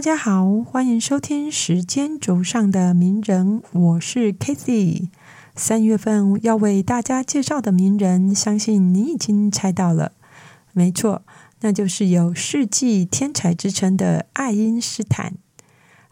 大家好，欢迎收听时间轴上的名人，我是 k a t h y 三月份要为大家介绍的名人，相信你已经猜到了，没错，那就是有世纪天才之称的爱因斯坦。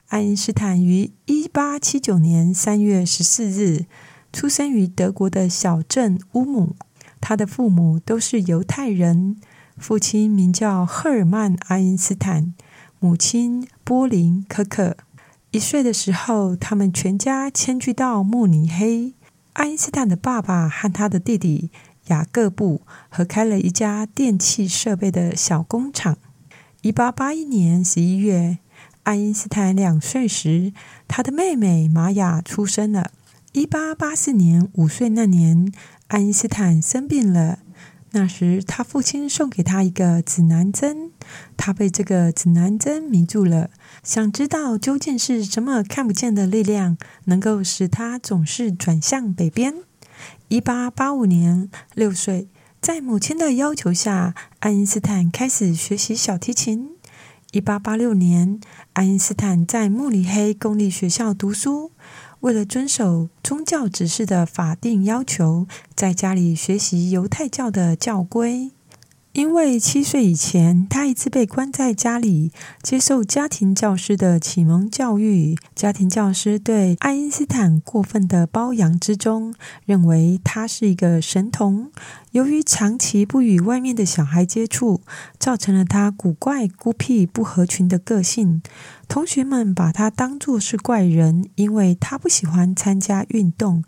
爱因斯坦于一八七九年三月十四日出生于德国的小镇乌姆，他的父母都是犹太人，父亲名叫赫尔曼·爱因斯坦。母亲波林·可可一岁的时候，他们全家迁居到慕尼黑。爱因斯坦的爸爸和他的弟弟雅各布合开了一家电气设备的小工厂。一八八一年十一月，爱因斯坦两岁时，他的妹妹玛雅出生了。一八八四年五岁那年，爱因斯坦生病了。那时，他父亲送给他一个指南针，他被这个指南针迷住了，想知道究竟是什么看不见的力量能够使他总是转向北边。一八八五年，六岁，在母亲的要求下，爱因斯坦开始学习小提琴。一八八六年，爱因斯坦在慕尼黑公立学校读书。为了遵守宗教指示的法定要求，在家里学习犹太教的教规。因为七岁以前，他一直被关在家里，接受家庭教师的启蒙教育。家庭教师对爱因斯坦过分的包养之中，认为他是一个神童。由于长期不与外面的小孩接触，造成了他古怪、孤僻、不合群的个性。同学们把他当作是怪人，因为他不喜欢参加运动。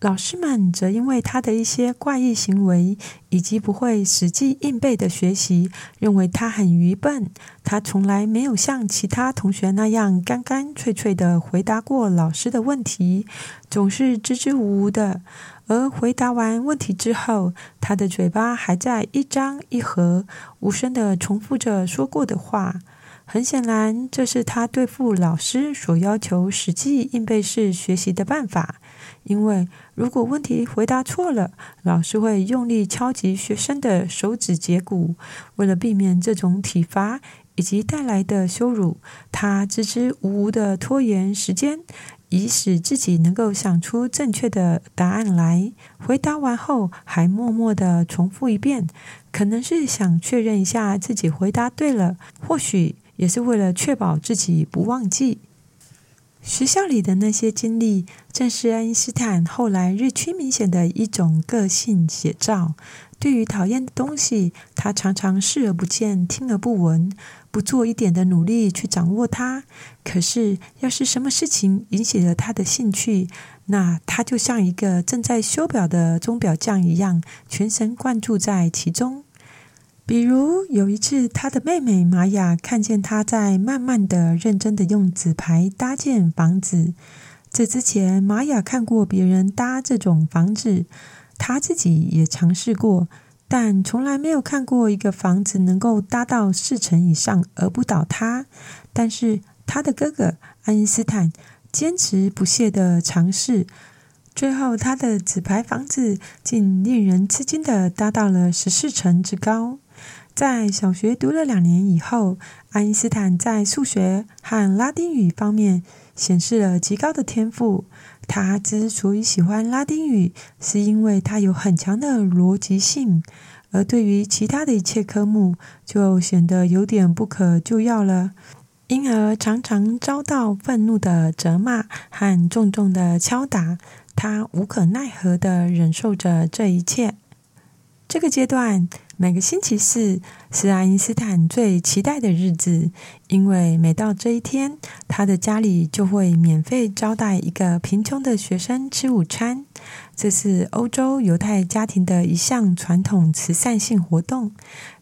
老师们则因为他的一些怪异行为以及不会死记硬背的学习，认为他很愚笨。他从来没有像其他同学那样干干脆脆的回答过老师的问题，总是支支吾吾的。而回答完问题之后，他的嘴巴还在一张一合，无声的重复着说过的话。很显然，这是他对付老师所要求死记硬背式学习的办法。因为如果问题回答错了，老师会用力敲击学生的手指节骨。为了避免这种体罚以及带来的羞辱，他支支吾吾的拖延时间，以使自己能够想出正确的答案来。回答完后，还默默的重复一遍，可能是想确认一下自己回答对了，或许也是为了确保自己不忘记。学校里的那些经历，正是爱因斯坦后来日趋明显的一种个性写照。对于讨厌的东西，他常常视而不见、听而不闻，不做一点的努力去掌握它。可是，要是什么事情引起了他的兴趣，那他就像一个正在修表的钟表匠一样，全神贯注在其中。比如有一次，他的妹妹玛雅看见他在慢慢的、认真的用纸牌搭建房子。这之前，玛雅看过别人搭这种房子，他自己也尝试过，但从来没有看过一个房子能够搭到四层以上而不倒塌。但是他的哥哥爱因斯坦坚持不懈的尝试，最后他的纸牌房子竟令人吃惊的搭到了十四层之高。在小学读了两年以后，爱因斯坦在数学和拉丁语方面显示了极高的天赋。他之所以喜欢拉丁语，是因为它有很强的逻辑性，而对于其他的一切科目，就显得有点不可救药了，因而常常遭到愤怒的责骂和重重的敲打。他无可奈何地忍受着这一切。这个阶段。每个星期四是爱因斯坦最期待的日子，因为每到这一天，他的家里就会免费招待一个贫穷的学生吃午餐。这是欧洲犹太家庭的一项传统慈善性活动。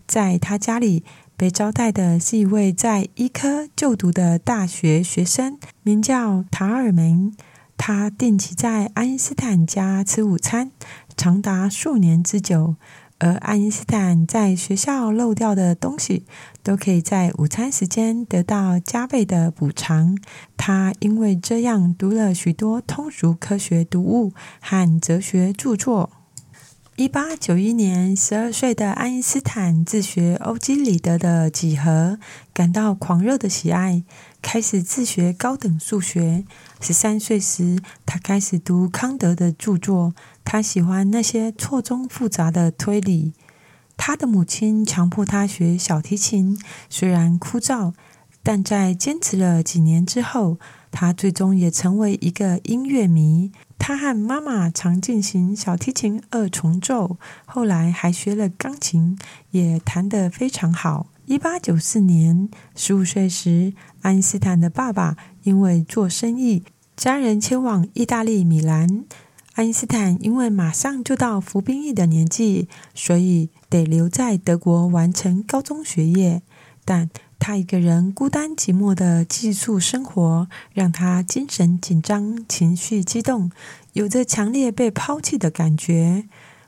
在他家里被招待的是一位在医科就读的大学学生，名叫塔尔梅。他定期在爱因斯坦家吃午餐，长达数年之久。而爱因斯坦在学校漏掉的东西，都可以在午餐时间得到加倍的补偿。他因为这样读了许多通俗科学读物和哲学著作。一八九一年，十二岁的爱因斯坦自学欧几里得的几何，感到狂热的喜爱。开始自学高等数学。十三岁时，他开始读康德的著作。他喜欢那些错综复杂的推理。他的母亲强迫他学小提琴，虽然枯燥，但在坚持了几年之后，他最终也成为一个音乐迷。他和妈妈常进行小提琴二重奏，后来还学了钢琴，也弹得非常好。一八九四年，十五岁时，爱因斯坦的爸爸因为做生意，家人迁往意大利米兰。爱因斯坦因为马上就到服兵役的年纪，所以得留在德国完成高中学业。但他一个人孤单寂寞的寄宿生活，让他精神紧张、情绪激动，有着强烈被抛弃的感觉。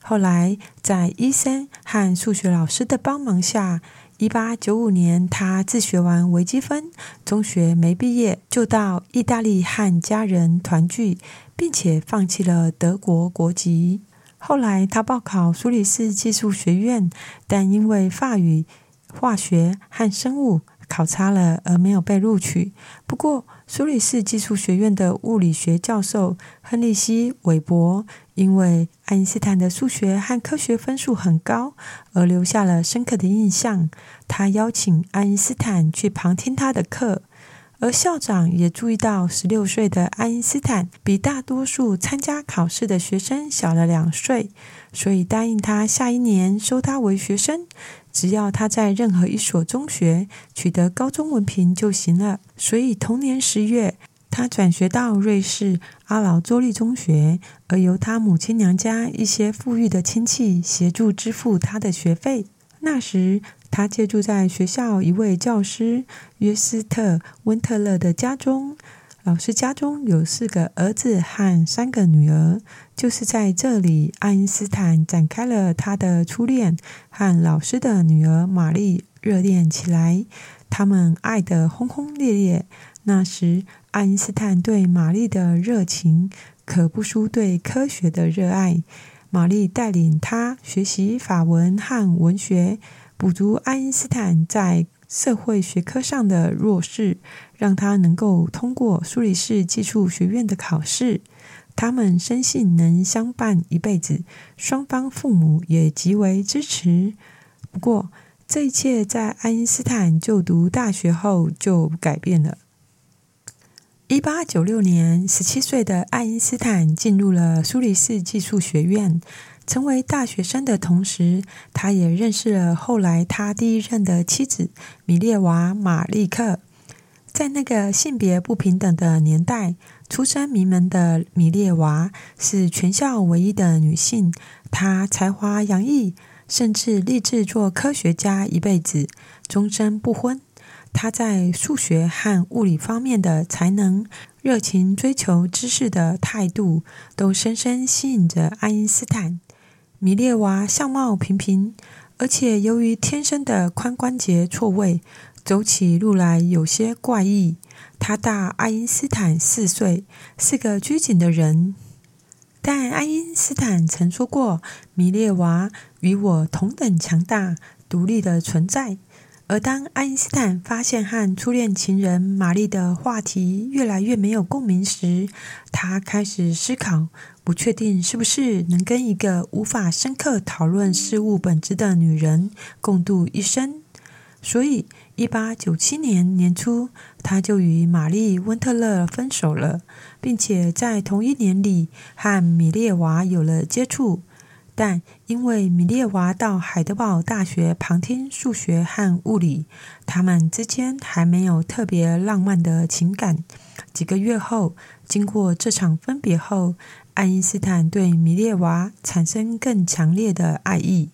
后来，在医生和数学老师的帮忙下，一八九五年，他自学完微积分，中学没毕业，就到意大利和家人团聚。并且放弃了德国国籍。后来，他报考苏黎世技术学院，但因为法语、化学和生物考差了而没有被录取。不过，苏黎世技术学院的物理学教授亨利希·韦伯因为爱因斯坦的数学和科学分数很高，而留下了深刻的印象。他邀请爱因斯坦去旁听他的课。而校长也注意到，十六岁的爱因斯坦比大多数参加考试的学生小了两岁，所以答应他下一年收他为学生，只要他在任何一所中学取得高中文凭就行了。所以同年十月，他转学到瑞士阿劳州立中学，而由他母亲娘家一些富裕的亲戚协助支付他的学费。那时。他借住在学校一位教师约斯特·温特勒的家中。老师家中有四个儿子和三个女儿。就是在这里，爱因斯坦展开了他的初恋，和老师的女儿玛丽热恋起来。他们爱得轰轰烈烈。那时，爱因斯坦对玛丽的热情可不输对科学的热爱。玛丽带领他学习法文和文学。补足爱因斯坦在社会学科上的弱势，让他能够通过苏黎世技术学院的考试。他们深信能相伴一辈子，双方父母也极为支持。不过，这一切在爱因斯坦就读大学后就改变了。一八九六年，十七岁的爱因斯坦进入了苏黎世技术学院。成为大学生的同时，他也认识了后来他第一任的妻子米列娃·马利克。在那个性别不平等的年代，出身名门的米列娃是全校唯一的女性。她才华洋溢，甚至立志做科学家一辈子，终身不婚。他在数学和物理方面的才能、热情追求知识的态度，都深深吸引着爱因斯坦。米列娃相貌平平，而且由于天生的髋关节错位，走起路来有些怪异。他大爱因斯坦四岁，是个拘谨的人。但爱因斯坦曾说过：“米列娃与我同等强大、独立的存在。”而当爱因斯坦发现和初恋情人玛丽的话题越来越没有共鸣时，他开始思考，不确定是不是能跟一个无法深刻讨论事物本质的女人共度一生。所以，一八九七年年初，他就与玛丽温特勒分手了，并且在同一年里和米列娃有了接触。但因为米列娃到海德堡大学旁听数学和物理，他们之间还没有特别浪漫的情感。几个月后，经过这场分别后，爱因斯坦对米列娃产生更强烈的爱意。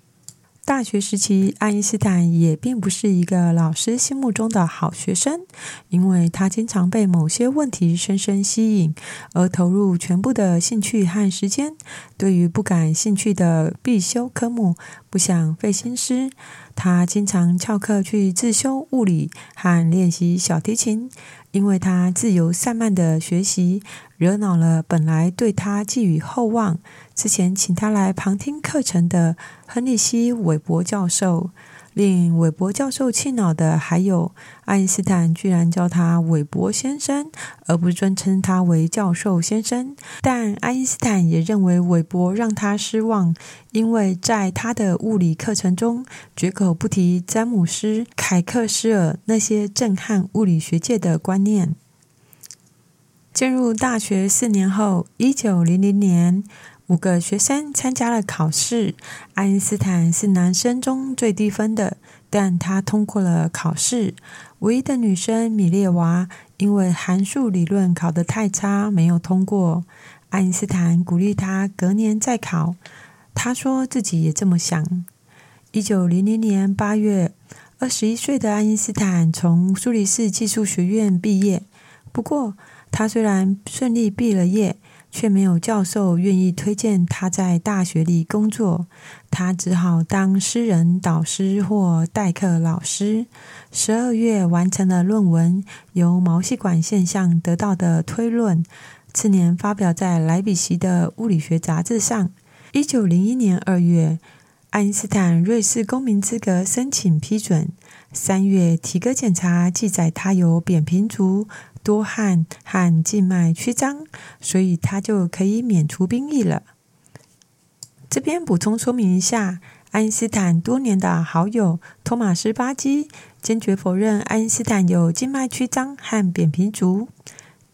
大学时期，爱因斯坦也并不是一个老师心目中的好学生，因为他经常被某些问题深深吸引，而投入全部的兴趣和时间。对于不感兴趣的必修科目，不想费心思。他经常翘课去自修物理和练习小提琴。因为他自由散漫的学习，惹恼了本来对他寄予厚望、之前请他来旁听课程的亨利希·韦伯教授。令韦伯教授气恼的还有，爱因斯坦居然叫他韦伯先生，而不尊称他为教授先生。但爱因斯坦也认为韦伯让他失望，因为在他的物理课程中绝口不提詹姆斯·凯克斯尔那些震撼物理学界的观念。进入大学四年后，一九零零年。五个学生参加了考试，爱因斯坦是男生中最低分的，但他通过了考试。唯一的女生米列娃因为函数理论考得太差，没有通过。爱因斯坦鼓励他隔年再考，他说自己也这么想。一九零零年八月，二十一岁的爱因斯坦从苏黎世技术学院毕业。不过，他虽然顺利毕了业。却没有教授愿意推荐他在大学里工作，他只好当私人导师或代课老师。十二月完成了论文，由毛细管现象得到的推论，次年发表在莱比锡的物理学杂志上。一九零一年二月，爱因斯坦瑞士公民资格申请批准。三月体格检查记载他有扁平足。多汗和静脉曲张，所以他就可以免除兵役了。这边补充说明一下，爱因斯坦多年的好友托马斯巴基坚决否认爱因斯坦有静脉曲张和扁平足。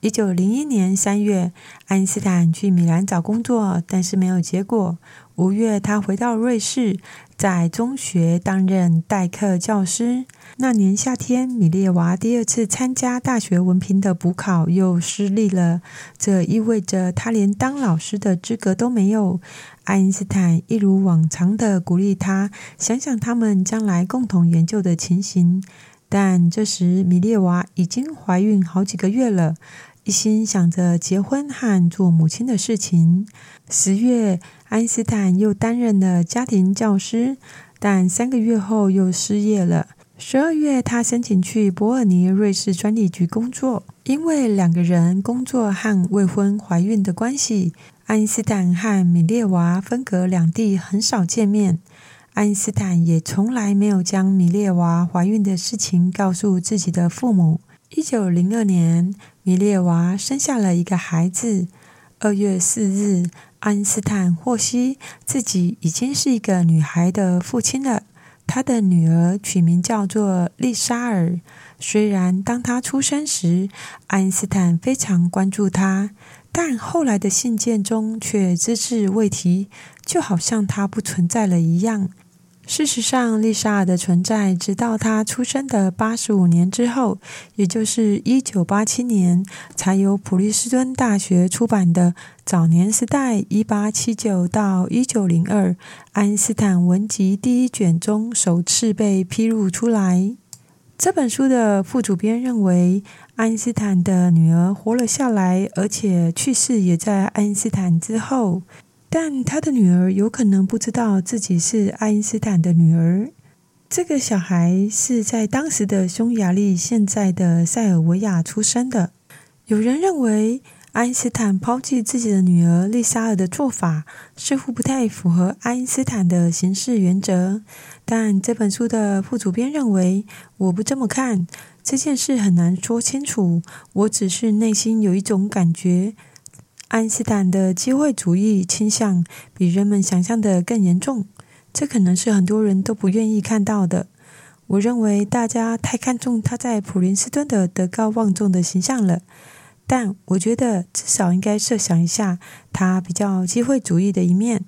一九零一年三月，爱因斯坦去米兰找工作，但是没有结果。五月，他回到瑞士，在中学担任代课教师。那年夏天，米列娃第二次参加大学文凭的补考又失利了，这意味着他连当老师的资格都没有。爱因斯坦一如往常的鼓励他，想想他们将来共同研究的情形。但这时，米列娃已经怀孕好几个月了。一心想着结婚和做母亲的事情。十月，爱因斯坦又担任了家庭教师，但三个月后又失业了。十二月，他申请去伯尔尼瑞士专利局工作。因为两个人工作和未婚怀孕的关系，爱因斯坦和米列娃分隔两地，很少见面。爱因斯坦也从来没有将米列娃怀孕的事情告诉自己的父母。一九零二年，米列娃生下了一个孩子。二月四日，爱因斯坦获悉自己已经是一个女孩的父亲了。他的女儿取名叫做丽莎尔。虽然当他出生时，爱因斯坦非常关注他，但后来的信件中却只字未提，就好像他不存在了一样。事实上，丽莎的存在，直到她出生的八十五年之后，也就是一九八七年，才由普利斯顿大学出版的《早年时代（一八七九到一九零二）》爱因斯坦文集第一卷中首次被披露出来。这本书的副主编认为，爱因斯坦的女儿活了下来，而且去世也在爱因斯坦之后。但他的女儿有可能不知道自己是爱因斯坦的女儿。这个小孩是在当时的匈牙利，现在的塞尔维亚出生的。有人认为，爱因斯坦抛弃自己的女儿丽莎尔的做法似乎不太符合爱因斯坦的行事原则。但这本书的副主编认为，我不这么看，这件事很难说清楚。我只是内心有一种感觉。爱因斯坦的机会主义倾向比人们想象的更严重，这可能是很多人都不愿意看到的。我认为大家太看重他在普林斯顿的德高望重的形象了，但我觉得至少应该设想一下他比较机会主义的一面。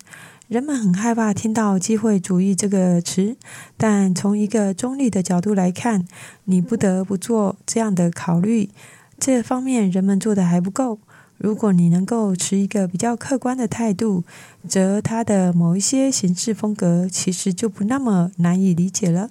人们很害怕听到“机会主义”这个词，但从一个中立的角度来看，你不得不做这样的考虑。这方面人们做的还不够。如果你能够持一个比较客观的态度，则他的某一些行事风格其实就不那么难以理解了。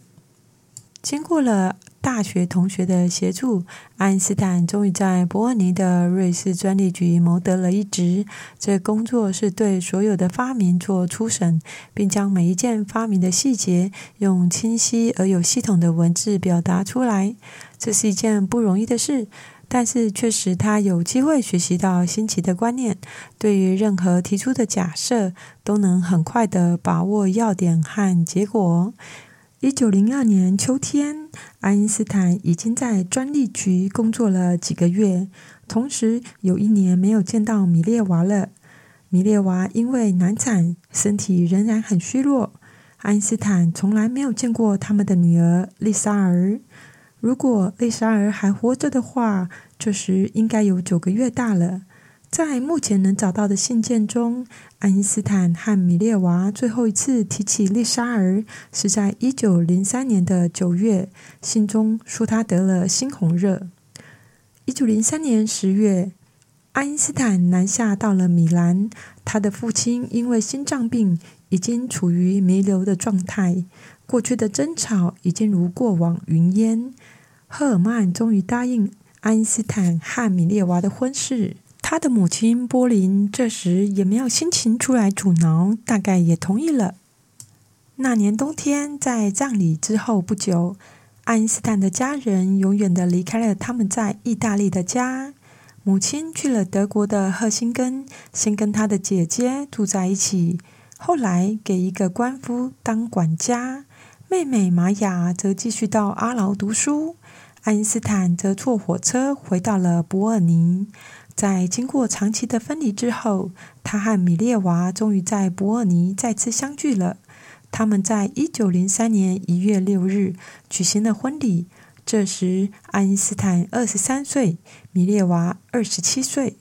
经过了大学同学的协助，爱因斯坦终于在伯尔尼的瑞士专利局谋得了一职。这工作是对所有的发明做初审，并将每一件发明的细节用清晰而有系统的文字表达出来。这是一件不容易的事。但是，确实，他有机会学习到新奇的观念，对于任何提出的假设，都能很快的把握要点和结果。一九零二年秋天，爱因斯坦已经在专利局工作了几个月，同时有一年没有见到米列娃了。米列娃因为难产，身体仍然很虚弱。爱因斯坦从来没有见过他们的女儿丽莎儿。如果丽莎儿还活着的话，这时应该有九个月大了。在目前能找到的信件中，爱因斯坦和米列娃最后一次提起丽莎儿是在一九零三年的九月，信中说她得了猩红热。一九零三年十月，爱因斯坦南下到了米兰，他的父亲因为心脏病已经处于弥留的状态，过去的争吵已经如过往云烟。赫尔曼终于答应爱因斯坦和米列娃的婚事。他的母亲波林这时也没有心情出来阻挠，大概也同意了。那年冬天，在葬礼之后不久，爱因斯坦的家人永远的离开了他们在意大利的家。母亲去了德国的赫辛根，先跟他的姐姐住在一起，后来给一个官夫当管家。妹妹玛雅则继续到阿劳读书，爱因斯坦则坐火车回到了伯尔尼。在经过长期的分离之后，他和米列娃终于在伯尔尼再次相聚了。他们在一九零三年一月六日举行了婚礼。这时，爱因斯坦二十三岁，米列娃二十七岁。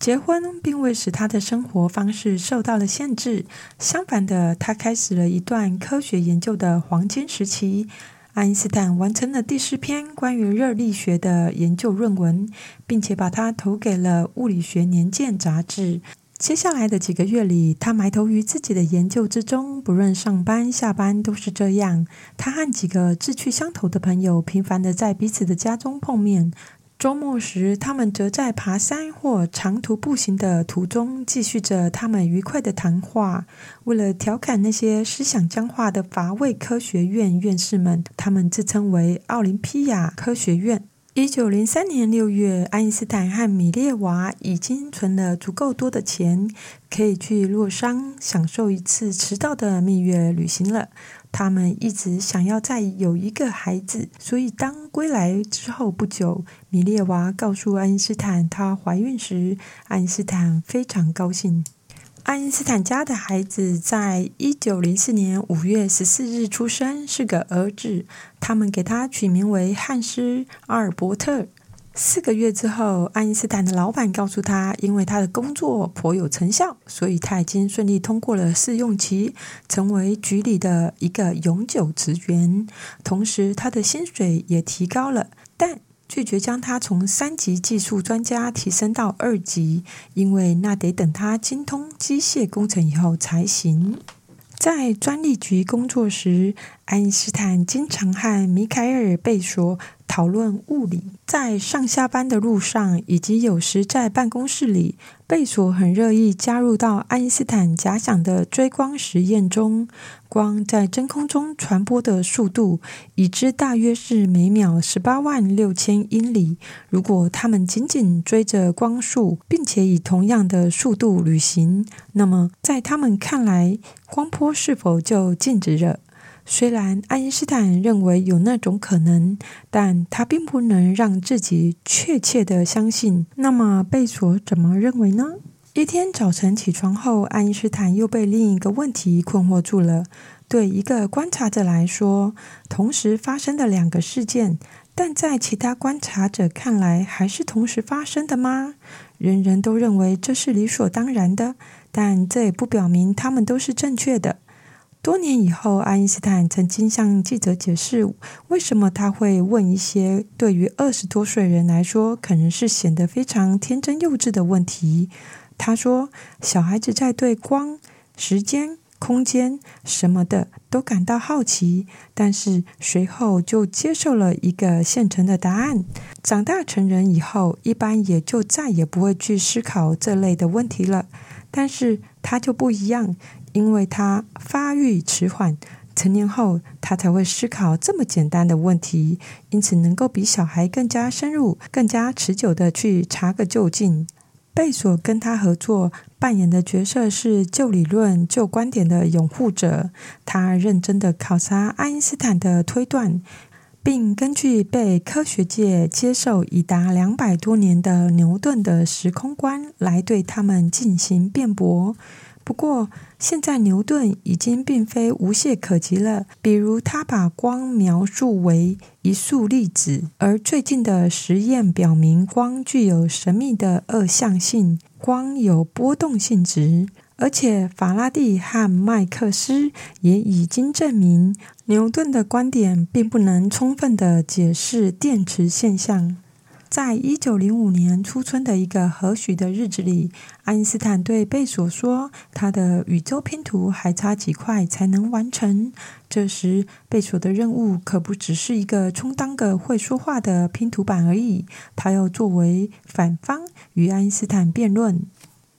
结婚并未使他的生活方式受到了限制，相反的，他开始了一段科学研究的黄金时期。爱因斯坦完成了第四篇关于热力学的研究论文，并且把它投给了《物理学年鉴》杂志。接下来的几个月里，他埋头于自己的研究之中，不论上班下班都是这样。他和几个志趣相投的朋友频繁的在彼此的家中碰面。周末时，他们则在爬山或长途步行的途中继续着他们愉快的谈话。为了调侃那些思想僵化的乏味科学院院士们，他们自称为奥林匹亚科学院。一九零三年六月，爱因斯坦和米列娃已经存了足够多的钱，可以去洛桑享受一次迟到的蜜月旅行了。他们一直想要再有一个孩子，所以当归来之后不久，米列娃告诉爱因斯坦她怀孕时，爱因斯坦非常高兴。爱因斯坦家的孩子在一九零四年五月十四日出生，是个儿子，他们给他取名为汉斯·阿尔伯特。四个月之后，爱因斯坦的老板告诉他，因为他的工作颇有成效，所以他已经顺利通过了试用期，成为局里的一个永久职员。同时，他的薪水也提高了，但拒绝将他从三级技术专家提升到二级，因为那得等他精通机械工程以后才行。在专利局工作时，爱因斯坦经常和米凯尔·贝索。讨论物理，在上下班的路上，以及有时在办公室里，贝索很乐意加入到爱因斯坦假想的追光实验中。光在真空中传播的速度已知大约是每秒十八万六千英里。如果他们紧紧追着光速，并且以同样的速度旅行，那么在他们看来，光波是否就静止了？虽然爱因斯坦认为有那种可能，但他并不能让自己确切的相信。那么贝索怎么认为呢？一天早晨起床后，爱因斯坦又被另一个问题困惑住了。对一个观察者来说，同时发生的两个事件，但在其他观察者看来，还是同时发生的吗？人人都认为这是理所当然的，但这也不表明他们都是正确的。多年以后，爱因斯坦曾经向记者解释，为什么他会问一些对于二十多岁人来说可能是显得非常天真幼稚的问题。他说：“小孩子在对光、时间、空间什么的都感到好奇，但是随后就接受了一个现成的答案。长大成人以后，一般也就再也不会去思考这类的问题了。但是他就不一样。”因为他发育迟缓，成年后他才会思考这么简单的问题，因此能够比小孩更加深入、更加持久的去查个究竟。贝索跟他合作，扮演的角色是旧理论、旧观点的拥护者。他认真的考察爱因斯坦的推断，并根据被科学界接受已达两百多年的牛顿的时空观来对他们进行辩驳。不过，现在牛顿已经并非无懈可击了。比如，他把光描述为一束粒子，而最近的实验表明，光具有神秘的二象性，光有波动性质。而且，法拉第和麦克斯也已经证明，牛顿的观点并不能充分的解释电磁现象。在一九零五年初春的一个和煦的日子里，爱因斯坦对贝索说：“他的宇宙拼图还差几块才能完成。”这时，贝索的任务可不只是一个充当个会说话的拼图板而已，他要作为反方与爱因斯坦辩论。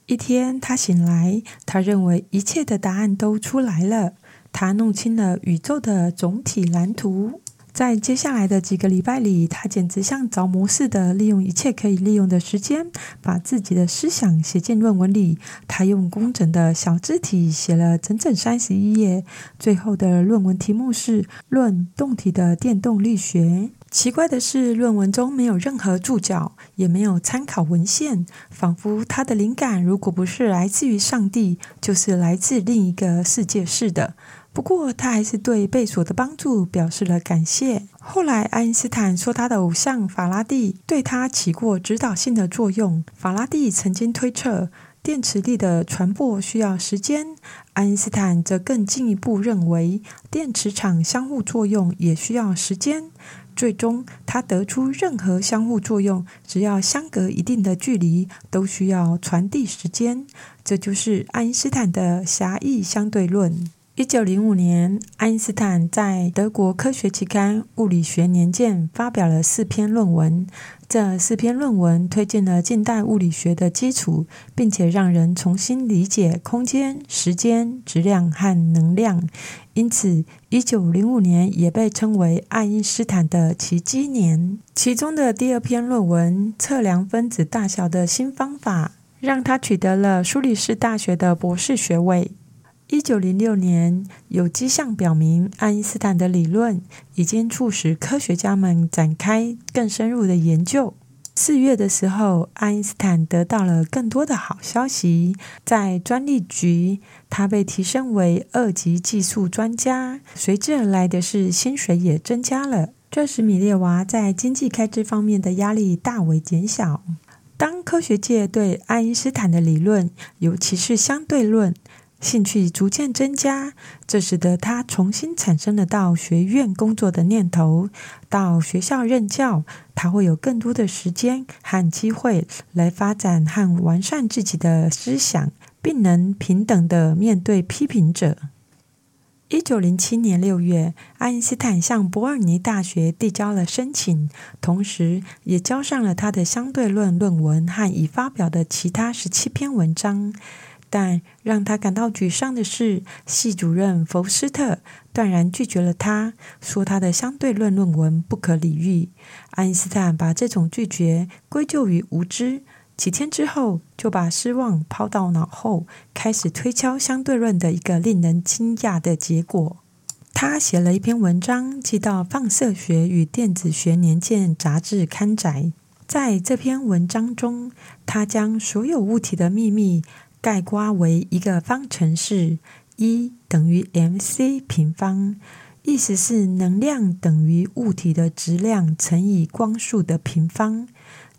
一天，他醒来，他认为一切的答案都出来了，他弄清了宇宙的总体蓝图。在接下来的几个礼拜里，他简直像着魔似的，利用一切可以利用的时间，把自己的思想写进论文里。他用工整的小字体写了整整三十一页。最后的论文题目是《论动体的电动力学》。奇怪的是，论文中没有任何注脚，也没有参考文献，仿佛他的灵感如果不是来自于上帝，就是来自另一个世界似的。不过，他还是对贝索的帮助表示了感谢。后来，爱因斯坦说，他的偶像法拉第对他起过指导性的作用。法拉第曾经推测，电磁力的传播需要时间；爱因斯坦则更进一步认为，电磁场相互作用也需要时间。最终，他得出，任何相互作用只要相隔一定的距离，都需要传递时间。这就是爱因斯坦的狭义相对论。一九零五年，爱因斯坦在德国科学期刊《物理学年鉴》发表了四篇论文。这四篇论文推进了近代物理学的基础，并且让人重新理解空间、时间、质量和能量。因此，一九零五年也被称为爱因斯坦的奇迹年。其中的第二篇论文《测量分子大小的新方法》，让他取得了苏黎世大学的博士学位。一九零六年，有迹象表明，爱因斯坦的理论已经促使科学家们展开更深入的研究。四月的时候，爱因斯坦得到了更多的好消息，在专利局，他被提升为二级技术专家，随之而来的是薪水也增加了。这使米列娃在经济开支方面的压力大为减小。当科学界对爱因斯坦的理论，尤其是相对论，兴趣逐渐增加，这使得他重新产生了到学院工作的念头。到学校任教，他会有更多的时间和机会来发展和完善自己的思想，并能平等的面对批评者。一九零七年六月，爱因斯坦向伯尔尼大学递交了申请，同时也交上了他的相对论论文和已发表的其他十七篇文章。但让他感到沮丧的是，系主任福斯特断然拒绝了他，说他的相对论论文不可理喻。爱因斯坦把这种拒绝归咎于无知，几天之后就把失望抛到脑后，开始推敲相对论的一个令人惊讶的结果。他写了一篇文章，寄到《放射学与电子学年鉴》杂志刊载。在这篇文章中，他将所有物体的秘密。概括为一个方程式，E 等于 mc 平方，意思是能量等于物体的质量乘以光速的平方。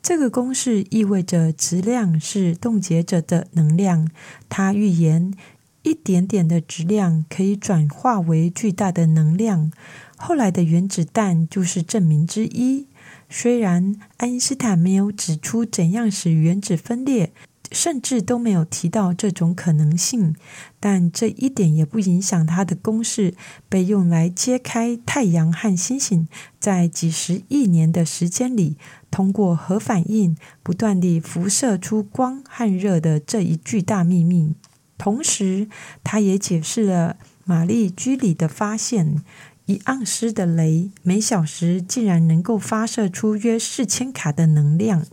这个公式意味着质量是冻结着的能量。它预言一点点的质量可以转化为巨大的能量。后来的原子弹就是证明之一。虽然爱因斯坦没有指出怎样使原子分裂。甚至都没有提到这种可能性，但这一点也不影响他的公式被用来揭开太阳和星星在几十亿年的时间里通过核反应不断地辐射出光和热的这一巨大秘密。同时，他也解释了玛丽居里的发现：一盎司的镭每小时竟然能够发射出约四千卡的能量。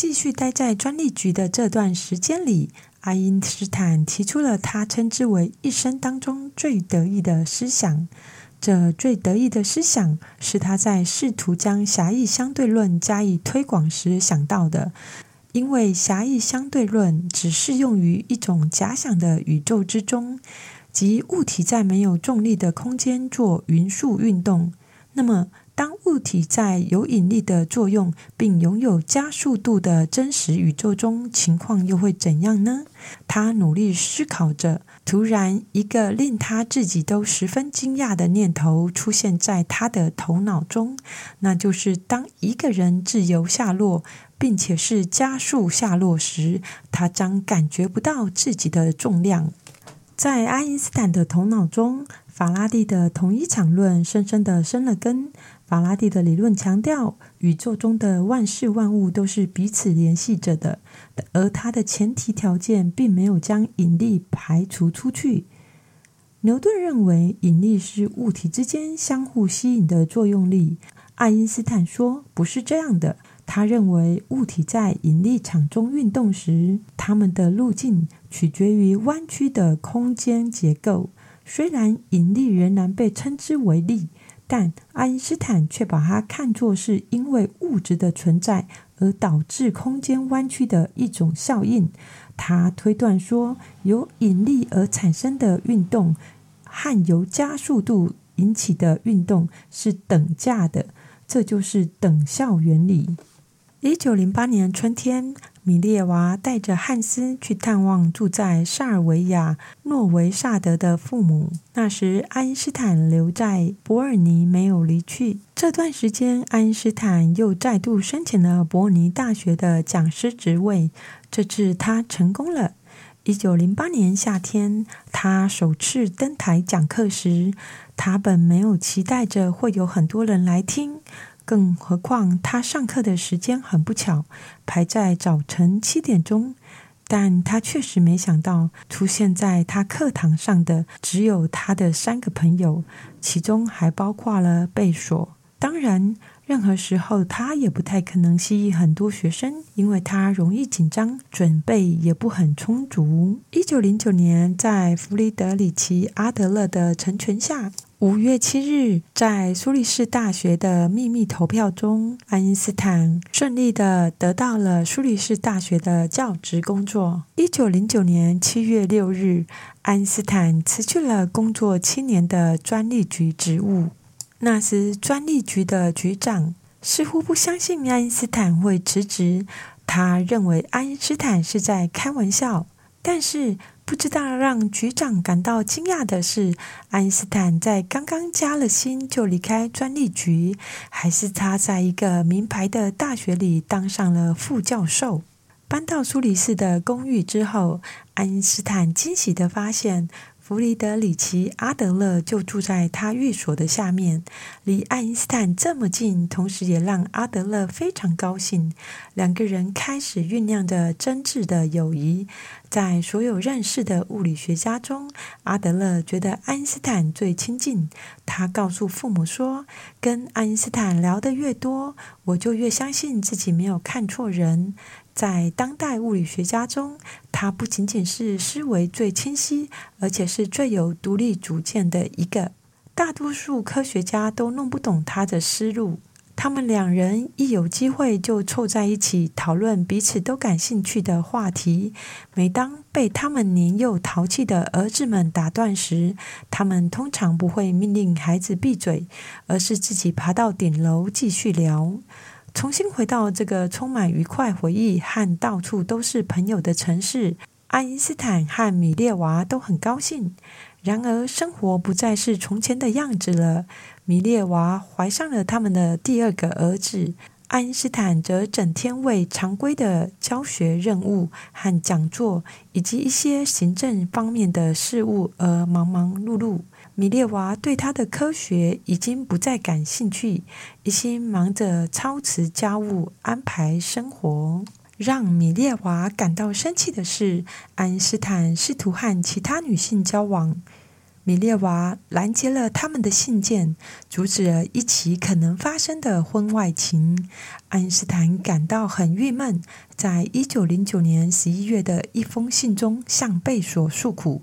继续待在专利局的这段时间里，爱因斯坦提出了他称之为一生当中最得意的思想。这最得意的思想是他在试图将狭义相对论加以推广时想到的。因为狭义相对论只适用于一种假想的宇宙之中，即物体在没有重力的空间做匀速运动。那么，当物体在有引力的作用并拥有加速度的真实宇宙中，情况又会怎样呢？他努力思考着，突然，一个令他自己都十分惊讶的念头出现在他的头脑中，那就是当一个人自由下落，并且是加速下落时，他将感觉不到自己的重量。在爱因斯坦的头脑中，法拉第的同一场论深深的生了根。法拉第的理论强调，宇宙中的万事万物都是彼此联系着的，而它的前提条件并没有将引力排除出去。牛顿认为，引力是物体之间相互吸引的作用力。爱因斯坦说，不是这样的。他认为，物体在引力场中运动时，它们的路径取决于弯曲的空间结构。虽然引力仍然被称之为力。但爱因斯坦却把它看作是因为物质的存在而导致空间弯曲的一种效应。他推断说，由引力而产生的运动和由加速度引起的运动是等价的，这就是等效原理。一九零八年春天。米列娃带着汉斯去探望住在萨尔维亚诺维萨德的父母。那时，爱因斯坦留在伯尔尼，没有离去。这段时间，爱因斯坦又再度申请了伯尔尼大学的讲师职位。这次他成功了。一九零八年夏天，他首次登台讲课时，他本没有期待着会有很多人来听。更何况，他上课的时间很不巧，排在早晨七点钟。但他确实没想到，出现在他课堂上的只有他的三个朋友，其中还包括了贝索。当然，任何时候他也不太可能吸引很多学生，因为他容易紧张，准备也不很充足。一九零九年，在弗里德里奇·阿德勒的成全下。五月七日，在苏黎世大学的秘密投票中，爱因斯坦顺利的得到了苏黎世大学的教职工作。一九零九年七月六日，爱因斯坦辞去了工作七年的专利局职务。那时，专利局的局长似乎不相信爱因斯坦会辞职，他认为爱因斯坦是在开玩笑。但是，不知道让局长感到惊讶的是，爱因斯坦在刚刚加了薪就离开专利局，还是他在一个名牌的大学里当上了副教授？搬到苏黎世的公寓之后，爱因斯坦惊喜地发现。弗里德里奇·阿德勒就住在他寓所的下面，离爱因斯坦这么近，同时也让阿德勒非常高兴。两个人开始酝酿着真挚的友谊。在所有认识的物理学家中，阿德勒觉得爱因斯坦最亲近。他告诉父母说：“跟爱因斯坦聊得越多，我就越相信自己没有看错人。”在当代物理学家中，他不仅仅是思维最清晰，而且是最有独立主见的一个。大多数科学家都弄不懂他的思路。他们两人一有机会就凑在一起讨论彼此都感兴趣的话题。每当被他们年幼淘气的儿子们打断时，他们通常不会命令孩子闭嘴，而是自己爬到顶楼继续聊。重新回到这个充满愉快回忆和到处都是朋友的城市，爱因斯坦和米列娃都很高兴。然而，生活不再是从前的样子了。米列娃怀上了他们的第二个儿子，爱因斯坦则整天为常规的教学任务和讲座以及一些行政方面的事务而忙忙碌碌。米列娃对他的科学已经不再感兴趣，一心忙着操持家务、安排生活。让米列娃感到生气的是，爱因斯坦试图和其他女性交往。米列娃拦截了他们的信件，阻止了一起可能发生的婚外情。爱因斯坦感到很郁闷，在一九零九年十一月的一封信中向贝索诉苦。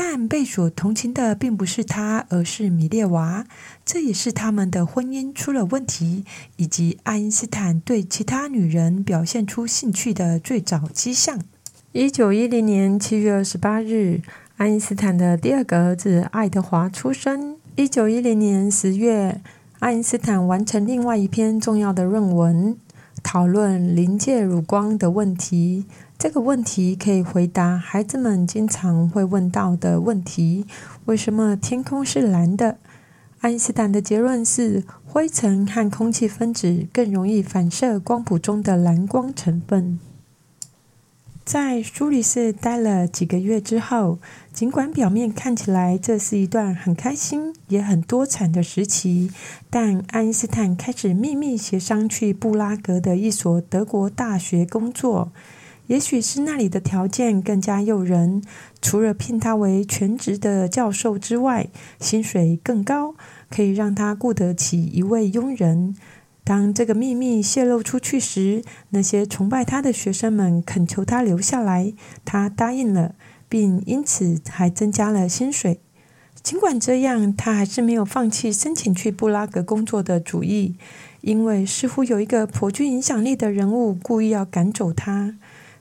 但被所同情的并不是他，而是米列娃。这也是他们的婚姻出了问题，以及爱因斯坦对其他女人表现出兴趣的最早迹象。一九一零年七月二十八日，爱因斯坦的第二个儿子爱德华出生。一九一零年十月，爱因斯坦完成另外一篇重要的论文，讨论临界乳光的问题。这个问题可以回答孩子们经常会问到的问题：为什么天空是蓝的？爱因斯坦的结论是，灰尘和空气分子更容易反射光谱中的蓝光成分。在苏黎世待了几个月之后，尽管表面看起来这是一段很开心也很多产的时期，但爱因斯坦开始秘密协商去布拉格的一所德国大学工作。也许是那里的条件更加诱人，除了聘他为全职的教授之外，薪水更高，可以让他雇得起一位佣人。当这个秘密泄露出去时，那些崇拜他的学生们恳求他留下来，他答应了，并因此还增加了薪水。尽管这样，他还是没有放弃申请去布拉格工作的主意，因为似乎有一个颇具影响力的人物故意要赶走他。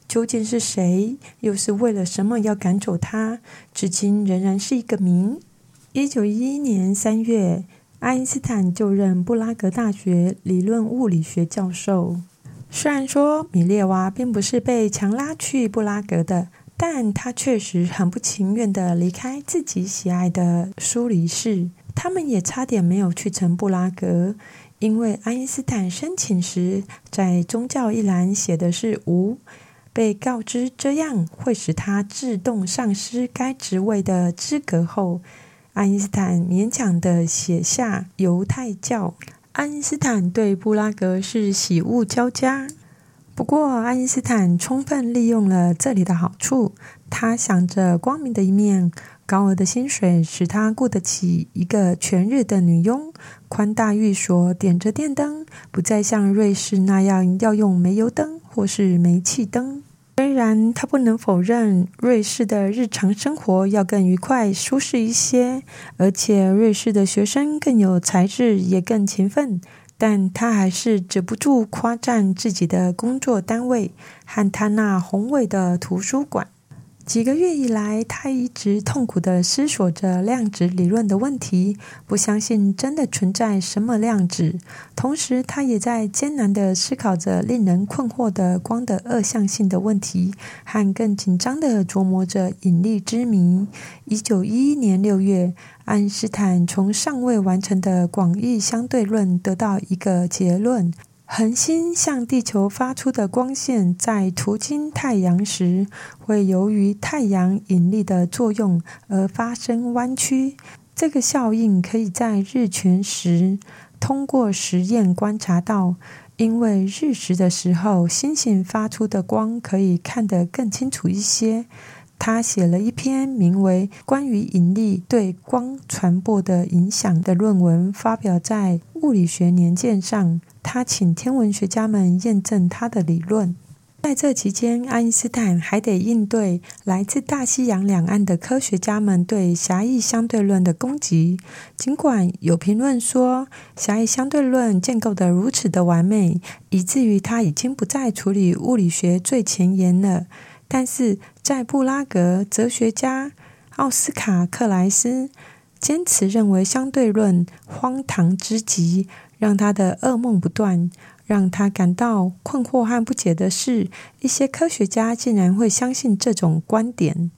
究竟是谁？又是为了什么要赶走他？至今仍然是一个谜。一九一一年三月。爱因斯坦就任布拉格大学理论物理学教授。虽然说米列娃并不是被强拉去布拉格的，但他确实很不情愿地离开自己喜爱的苏黎世。他们也差点没有去成布拉格，因为爱因斯坦申请时在宗教一栏写的是无，被告知这样会使他自动丧失该职位的资格后。爱因斯坦勉强地写下犹太教。爱因斯坦对布拉格是喜恶交加，不过爱因斯坦充分利用了这里的好处。他想着光明的一面，高额的薪水使他雇得起一个全日的女佣，宽大寓所点着电灯，不再像瑞士那样要用煤油灯或是煤气灯。虽然他不能否认瑞士的日常生活要更愉快、舒适一些，而且瑞士的学生更有才智，也更勤奋，但他还是止不住夸赞自己的工作单位和他那宏伟的图书馆。几个月以来，他一直痛苦地思索着量子理论的问题，不相信真的存在什么量子。同时，他也在艰难地思考着令人困惑的光的二象性的问题，和更紧张地琢磨着引力之谜。一九一一年六月，爱因斯坦从尚未完成的广义相对论得到一个结论。恒星向地球发出的光线，在途经太阳时，会由于太阳引力的作用而发生弯曲。这个效应可以在日全食通过实验观察到，因为日食的时候，星星发出的光可以看得更清楚一些。他写了一篇名为《关于引力对光传播的影响》的论文，发表在《物理学年鉴》上。他请天文学家们验证他的理论。在这期间，爱因斯坦还得应对来自大西洋两岸的科学家们对狭义相对论的攻击。尽管有评论说，狭义相对论建构得如此的完美，以至于他已经不再处理物理学最前沿了。但是在布拉格，哲学家奥斯卡克莱斯坚持认为相对论荒唐之极。让他的噩梦不断，让他感到困惑和不解的是，一些科学家竟然会相信这种观点。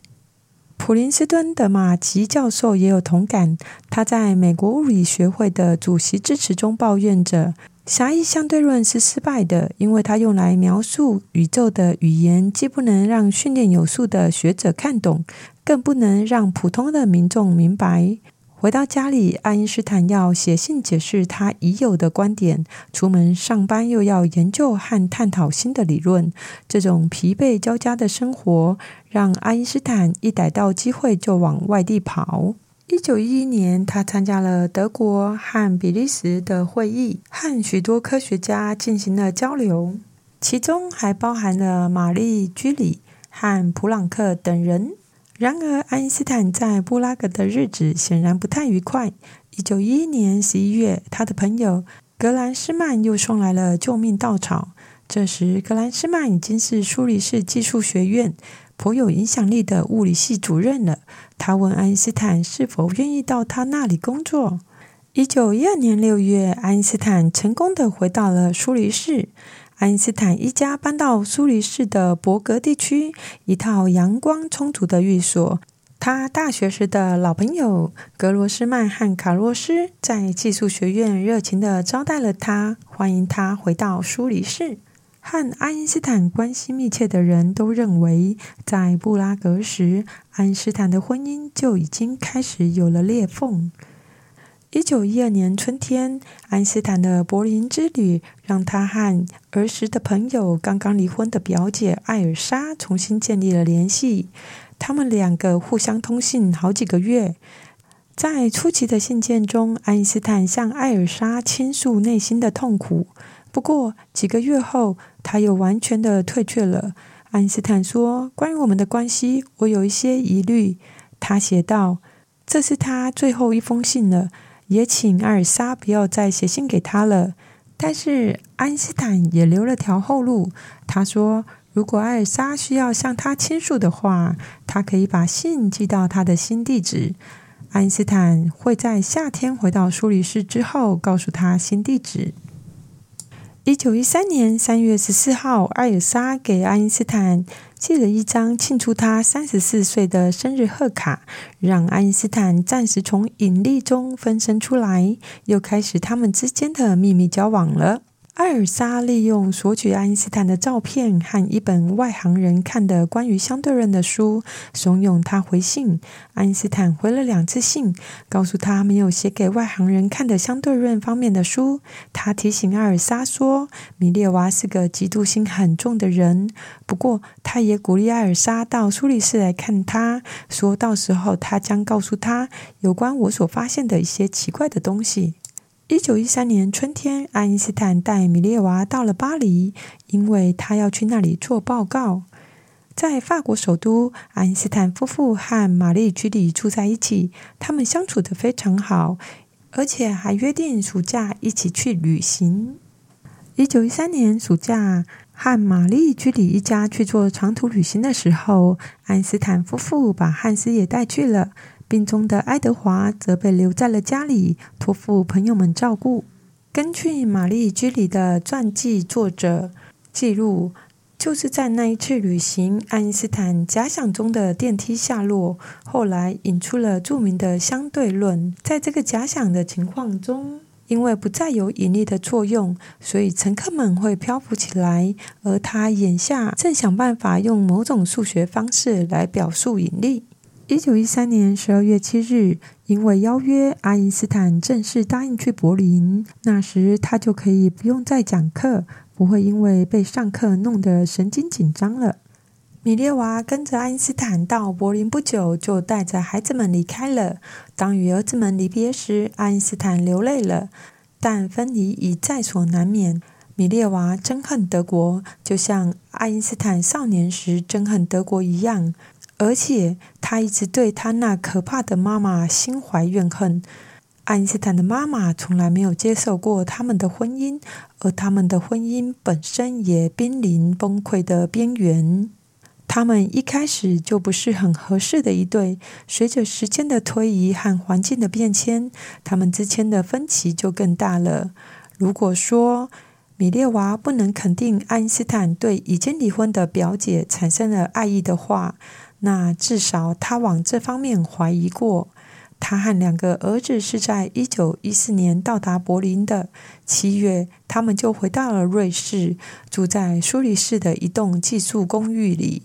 普林斯顿的马吉教授也有同感，他在美国物理学会的主席致辞中抱怨着：狭义相对论是失败的，因为它用来描述宇宙的语言既不能让训练有素的学者看懂，更不能让普通的民众明白。回到家里，爱因斯坦要写信解释他已有的观点；出门上班又要研究和探讨新的理论。这种疲惫交加的生活，让爱因斯坦一逮到机会就往外地跑。一九一一年，他参加了德国和比利时的会议，和许多科学家进行了交流，其中还包含了玛丽居里和普朗克等人。然而，爱因斯坦在布拉格的日子显然不太愉快。一九一一年十一月，他的朋友格兰斯曼又送来了救命稻草。这时，格兰斯曼已经是苏黎世技术学院。颇有影响力的物理系主任了。他问爱因斯坦是否愿意到他那里工作。一九一二年六月，爱因斯坦成功的回到了苏黎世。爱因斯坦一家搬到苏黎世的伯格地区一套阳光充足的寓所。他大学时的老朋友格罗斯曼和卡洛斯在技术学院热情的招待了他，欢迎他回到苏黎世。和爱因斯坦关系密切的人都认为，在布拉格时，爱因斯坦的婚姻就已经开始有了裂缝。一九一二年春天，爱因斯坦的柏林之旅让他和儿时的朋友、刚刚离婚的表姐艾尔莎重新建立了联系。他们两个互相通信好几个月。在初期的信件中，爱因斯坦向艾尔莎倾诉内心的痛苦。不过几个月后，他又完全的退却了。爱因斯坦说：“关于我们的关系，我有一些疑虑。”他写道：“这是他最后一封信了，也请艾尔莎不要再写信给他了。”但是爱因斯坦也留了条后路。他说：“如果艾尔莎需要向他倾诉的话，他可以把信寄到他的新地址。爱因斯坦会在夏天回到苏黎世之后告诉他新地址。”一九一三年三月十四号，艾尔莎给爱因斯坦寄了一张庆祝他三十四岁的生日贺卡，让爱因斯坦暂时从引力中分身出来，又开始他们之间的秘密交往了。艾尔莎利用索取爱因斯坦的照片和一本外行人看的关于相对论的书，怂恿他回信。爱因斯坦回了两次信，告诉他没有写给外行人看的相对论方面的书。他提醒艾尔莎说，米列娃是个嫉妒心很重的人。不过，他也鼓励艾尔莎到苏黎世来看他，说到时候他将告诉他有关我所发现的一些奇怪的东西。一九一三年春天，爱因斯坦带米列娃到了巴黎，因为他要去那里做报告。在法国首都，爱因斯坦夫妇和玛丽居里住在一起，他们相处的非常好，而且还约定暑假一起去旅行。一九一三年暑假，和玛丽居里一家去做长途旅行的时候，爱因斯坦夫妇把汉斯也带去了。病中的爱德华则被留在了家里，托付朋友们照顾。根据玛丽居里的传记作者记录，就是在那一次旅行，爱因斯坦假想中的电梯下落，后来引出了著名的相对论。在这个假想的情况中，因为不再有引力的作用，所以乘客们会漂浮起来，而他眼下正想办法用某种数学方式来表述引力。一九一三年十二月七日，因为邀约，爱因斯坦正式答应去柏林。那时他就可以不用再讲课，不会因为被上课弄得神经紧张了。米列娃跟着爱因斯坦到柏林不久，就带着孩子们离开了。当与儿子们离别时，爱因斯坦流泪了。但分离已在所难免。米列娃憎恨德国，就像爱因斯坦少年时憎恨德国一样。而且他一直对他那可怕的妈妈心怀怨恨。爱因斯坦的妈妈从来没有接受过他们的婚姻，而他们的婚姻本身也濒临崩溃的边缘。他们一开始就不是很合适的一对。随着时间的推移和环境的变迁，他们之间的分歧就更大了。如果说米列娃不能肯定爱因斯坦对已经离婚的表姐产生了爱意的话，那至少他往这方面怀疑过。他和两个儿子是在一九一四年到达柏林的。七月，他们就回到了瑞士，住在苏黎世的一栋寄宿公寓里。